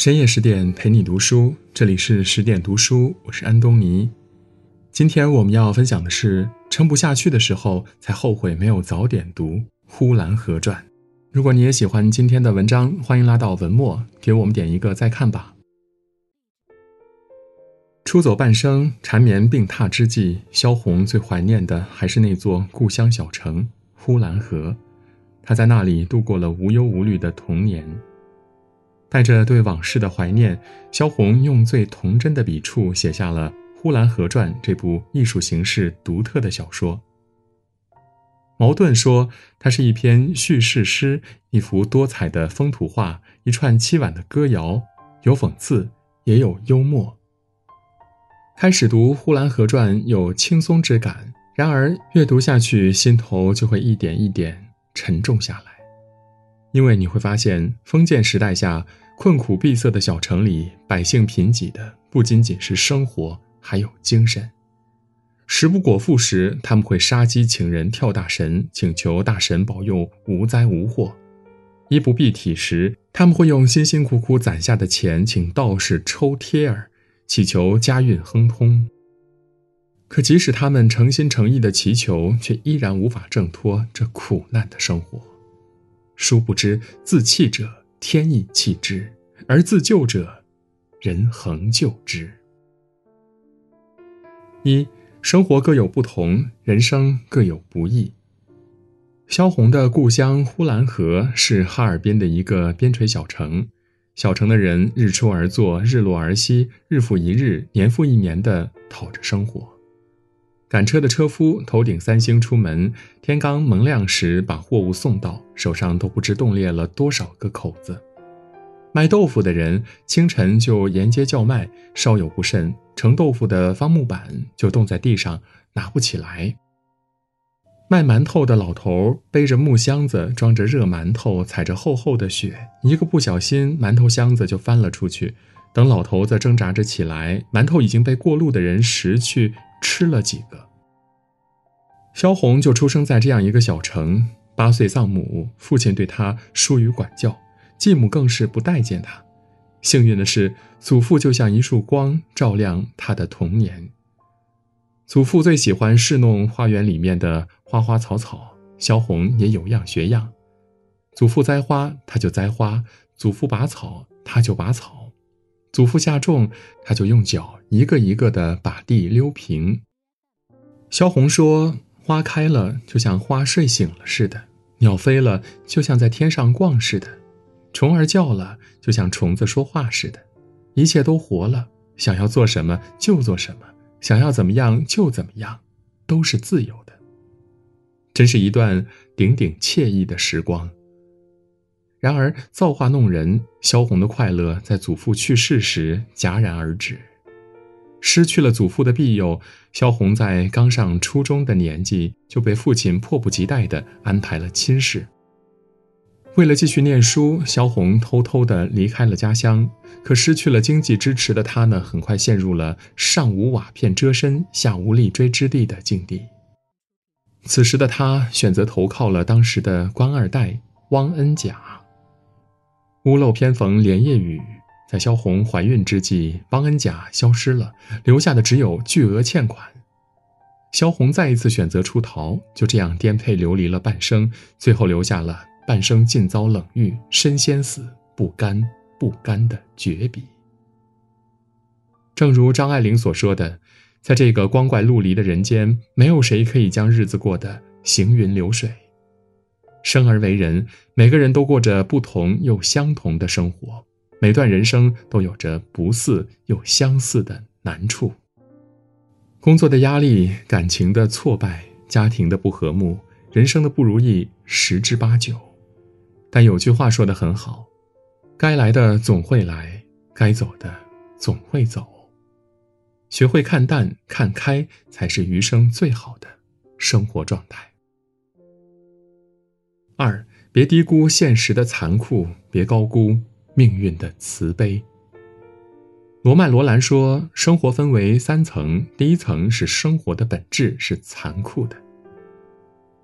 深夜十点陪你读书，这里是十点读书，我是安东尼。今天我们要分享的是：撑不下去的时候才后悔没有早点读《呼兰河传》。如果你也喜欢今天的文章，欢迎拉到文末给我们点一个再看吧。出走半生，缠绵病榻之际，萧红最怀念的还是那座故乡小城呼兰河。他在那里度过了无忧无虑的童年。带着对往事的怀念，萧红用最童真的笔触写下了《呼兰河传》这部艺术形式独特的小说。茅盾说，它是一篇叙事诗，一幅多彩的风土画，一串凄婉的歌谣，有讽刺，也有幽默。开始读《呼兰河传》有轻松之感，然而阅读下去，心头就会一点一点沉重下来，因为你会发现，封建时代下。困苦闭塞的小城里，百姓贫瘠的不仅仅是生活，还有精神。食不果腹时，他们会杀鸡请人跳大神，请求大神保佑无灾无祸；衣不蔽体时，他们会用辛辛苦苦攒下的钱请道士抽贴儿，祈求家运亨通。可即使他们诚心诚意的祈求，却依然无法挣脱这苦难的生活。殊不知，自弃者。天意弃之，而自救者，人恒救之。一生活各有不同，人生各有不易。萧红的故乡呼兰河是哈尔滨的一个边陲小城，小城的人日出而作，日落而息，日复一日，年复一年的讨着生活。赶车的车夫头顶三星出门，天刚蒙亮时把货物送到，手上都不知冻裂了多少个口子。卖豆腐的人清晨就沿街叫卖，稍有不慎，盛豆腐的方木板就冻在地上，拿不起来。卖馒头的老头背着木箱子装着热馒头，踩着厚厚的雪，一个不小心，馒头箱子就翻了出去。等老头子挣扎着起来，馒头已经被过路的人拾去。吃了几个，萧红就出生在这样一个小城。八岁丧母，父亲对她疏于管教，继母更是不待见她。幸运的是，祖父就像一束光，照亮她的童年。祖父最喜欢侍弄花园里面的花花草草，萧红也有样学样。祖父栽花，他就栽花；祖父拔草，他就拔草。祖父下种，他就用脚一个一个的把地溜平。萧红说：“花开了，就像花睡醒了似的；鸟飞了，就像在天上逛似的；虫儿叫了，就像虫子说话似的。一切都活了，想要做什么就做什么，想要怎么样就怎么样，都是自由的。真是一段顶顶惬意的时光。”然而造化弄人，萧红的快乐在祖父去世时戛然而止。失去了祖父的庇佑，萧红在刚上初中的年纪就被父亲迫不及待地安排了亲事。为了继续念书，萧红偷偷地离开了家乡。可失去了经济支持的她呢，很快陷入了上无瓦片遮身，下无立锥之地的境地。此时的她选择投靠了当时的官二代汪恩甲。屋漏偏逢连夜雨，在萧红怀孕之际，汪恩甲消失了，留下的只有巨额欠款。萧红再一次选择出逃，就这样颠沛流离了半生，最后留下了“半生尽遭冷遇，身先死，不甘不甘”的绝笔。正如张爱玲所说的，在这个光怪陆离的人间，没有谁可以将日子过得行云流水。生而为人，每个人都过着不同又相同的生活，每段人生都有着不似又相似的难处。工作的压力，感情的挫败，家庭的不和睦，人生的不如意十之八九。但有句话说得很好：“该来的总会来，该走的总会走。”学会看淡、看开，才是余生最好的生活状态。二，别低估现实的残酷，别高估命运的慈悲。罗曼·罗兰说：“生活分为三层，第一层是生活的本质是残酷的。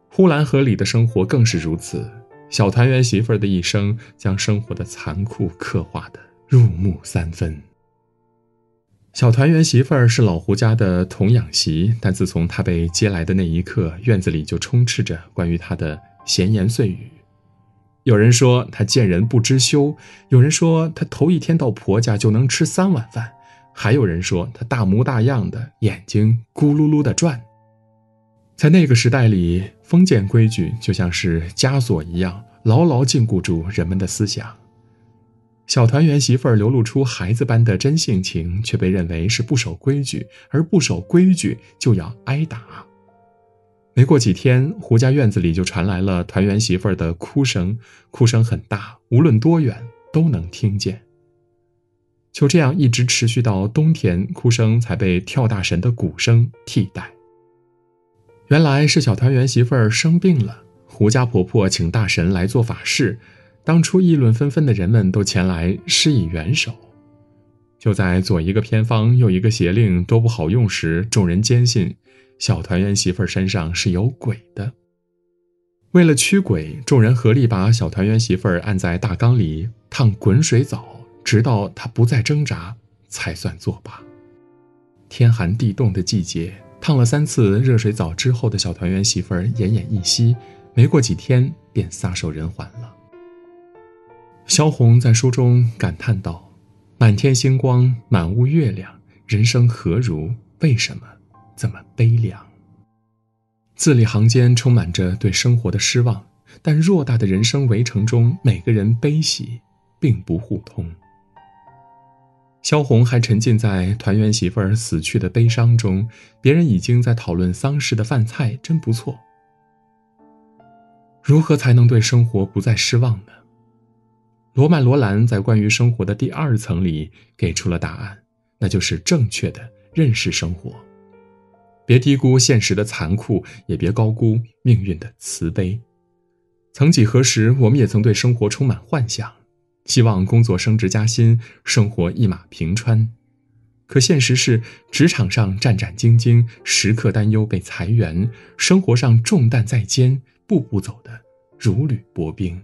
呼兰河里的生活更是如此。小团圆媳妇儿的一生，将生活的残酷刻画的入木三分。小团圆媳妇儿是老胡家的童养媳，但自从她被接来的那一刻，院子里就充斥着关于她的闲言碎语。有人说她见人不知羞，有人说她头一天到婆家就能吃三碗饭，还有人说她大模大样的，眼睛咕噜噜的转。在那个时代里，封建规矩就像是枷锁一样，牢牢禁锢住人们的思想。小团圆媳妇儿流露出孩子般的真性情，却被认为是不守规矩，而不守规矩就要挨打。没过几天，胡家院子里就传来了团圆媳妇儿的哭声，哭声很大，无论多远都能听见。就这样一直持续到冬天，哭声才被跳大神的鼓声替代。原来是小团圆媳妇儿生病了，胡家婆婆请大神来做法事。当初议论纷纷的人们都前来施以援手，就在左一个偏方右一个邪令都不好用时，众人坚信小团圆媳妇儿身上是有鬼的。为了驱鬼，众人合力把小团圆媳妇儿按在大缸里烫滚水澡，直到她不再挣扎，才算作罢。天寒地冻的季节，烫了三次热水澡之后的小团圆媳妇儿奄奄一息，没过几天便撒手人寰了。萧红在书中感叹道：“满天星光，满屋月亮，人生何如？为什么这么悲凉？”字里行间充满着对生活的失望，但偌大的人生围城中，每个人悲喜并不互通。萧红还沉浸在团圆媳妇儿死去的悲伤中，别人已经在讨论丧事的饭菜，真不错。如何才能对生活不再失望呢？罗曼·罗兰在关于生活的第二层里给出了答案，那就是正确的认识生活，别低估现实的残酷，也别高估命运的慈悲。曾几何时，我们也曾对生活充满幻想，希望工作升职加薪，生活一马平川。可现实是，职场上战战兢兢，时刻担忧被裁员；生活上重担在肩，步步走的如履薄冰。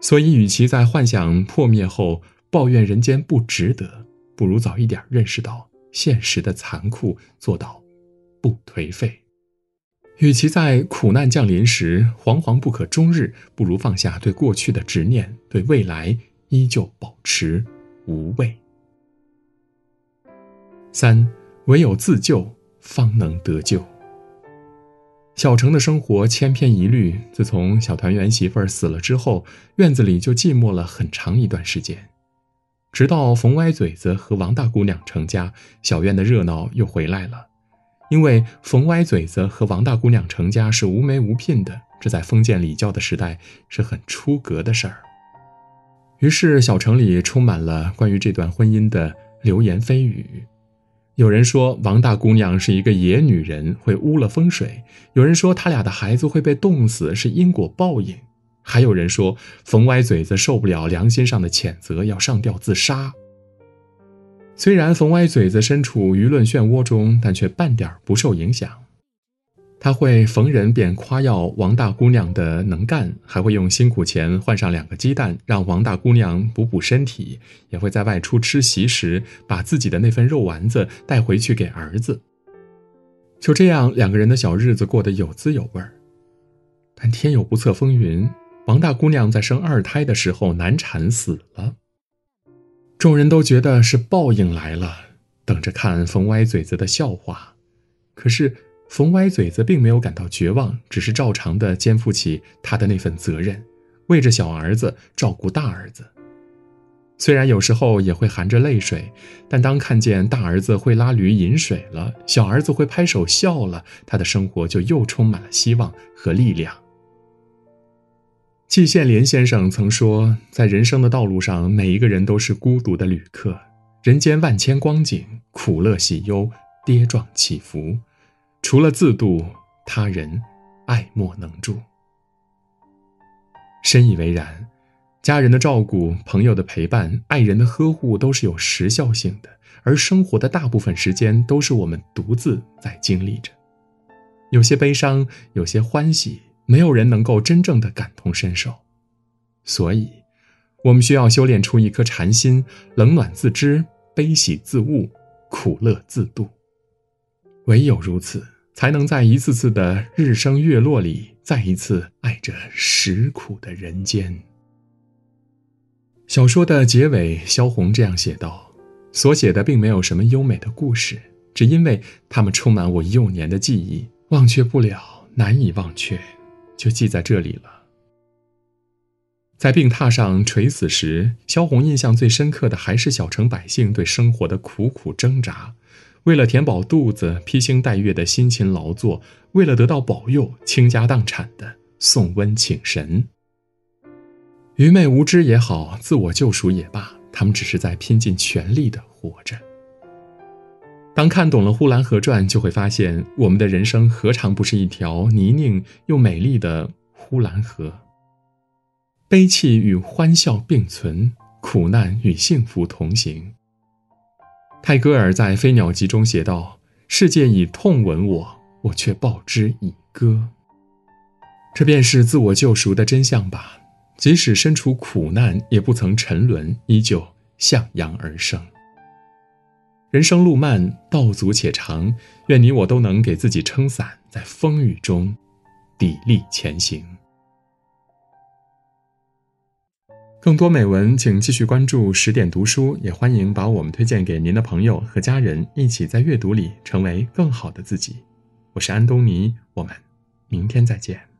所以，与其在幻想破灭后抱怨人间不值得，不如早一点认识到现实的残酷，做到不颓废。与其在苦难降临时惶惶不可终日，不如放下对过去的执念，对未来依旧保持无畏。三，唯有自救，方能得救。小城的生活千篇一律。自从小团圆媳妇儿死了之后，院子里就寂寞了很长一段时间。直到冯歪嘴子和王大姑娘成家，小院的热闹又回来了。因为冯歪嘴子和王大姑娘成家是无媒无聘的，这在封建礼教的时代是很出格的事儿。于是，小城里充满了关于这段婚姻的流言蜚语。有人说王大姑娘是一个野女人，会污了风水；有人说他俩的孩子会被冻死，是因果报应；还有人说冯歪嘴子受不了良心上的谴责，要上吊自杀。虽然冯歪嘴子身处舆论漩涡中，但却半点不受影响。他会逢人便夸耀王大姑娘的能干，还会用辛苦钱换上两个鸡蛋，让王大姑娘补补身体；也会在外出吃席时，把自己的那份肉丸子带回去给儿子。就这样，两个人的小日子过得有滋有味儿。但天有不测风云，王大姑娘在生二胎的时候难产死了。众人都觉得是报应来了，等着看冯歪嘴子的笑话。可是。冯歪嘴子并没有感到绝望，只是照常的肩负起他的那份责任，为着小儿子照顾大儿子。虽然有时候也会含着泪水，但当看见大儿子会拉驴饮水了，小儿子会拍手笑了，他的生活就又充满了希望和力量。季羡林先生曾说，在人生的道路上，每一个人都是孤独的旅客，人间万千光景，苦乐喜忧，跌撞起伏。除了自度，他人爱莫能助。深以为然，家人的照顾、朋友的陪伴、爱人的呵护都是有时效性的，而生活的大部分时间都是我们独自在经历着。有些悲伤，有些欢喜，没有人能够真正的感同身受。所以，我们需要修炼出一颗禅心，冷暖自知，悲喜自悟，苦乐自度。唯有如此，才能在一次次的日升月落里，再一次爱着食苦的人间。小说的结尾，萧红这样写道：“所写的并没有什么优美的故事，只因为它们充满我幼年的记忆，忘却不了，难以忘却，就记在这里了。”在病榻上垂死时，萧红印象最深刻的还是小城百姓对生活的苦苦挣扎。为了填饱肚子，披星戴月的辛勤劳作；为了得到保佑，倾家荡产的送瘟请神。愚昧无知也好，自我救赎也罢，他们只是在拼尽全力的活着。当看懂了《呼兰河传》，就会发现，我们的人生何尝不是一条泥泞又美丽的呼兰河？悲泣与欢笑并存，苦难与幸福同行。泰戈尔在《飞鸟集》中写道：“世界以痛吻我，我却报之以歌。”这便是自我救赎的真相吧。即使身处苦难，也不曾沉沦，依旧向阳而生。人生路漫，道阻且长，愿你我都能给自己撑伞，在风雨中砥砺前行。更多美文，请继续关注十点读书，也欢迎把我们推荐给您的朋友和家人，一起在阅读里成为更好的自己。我是安东尼，我们明天再见。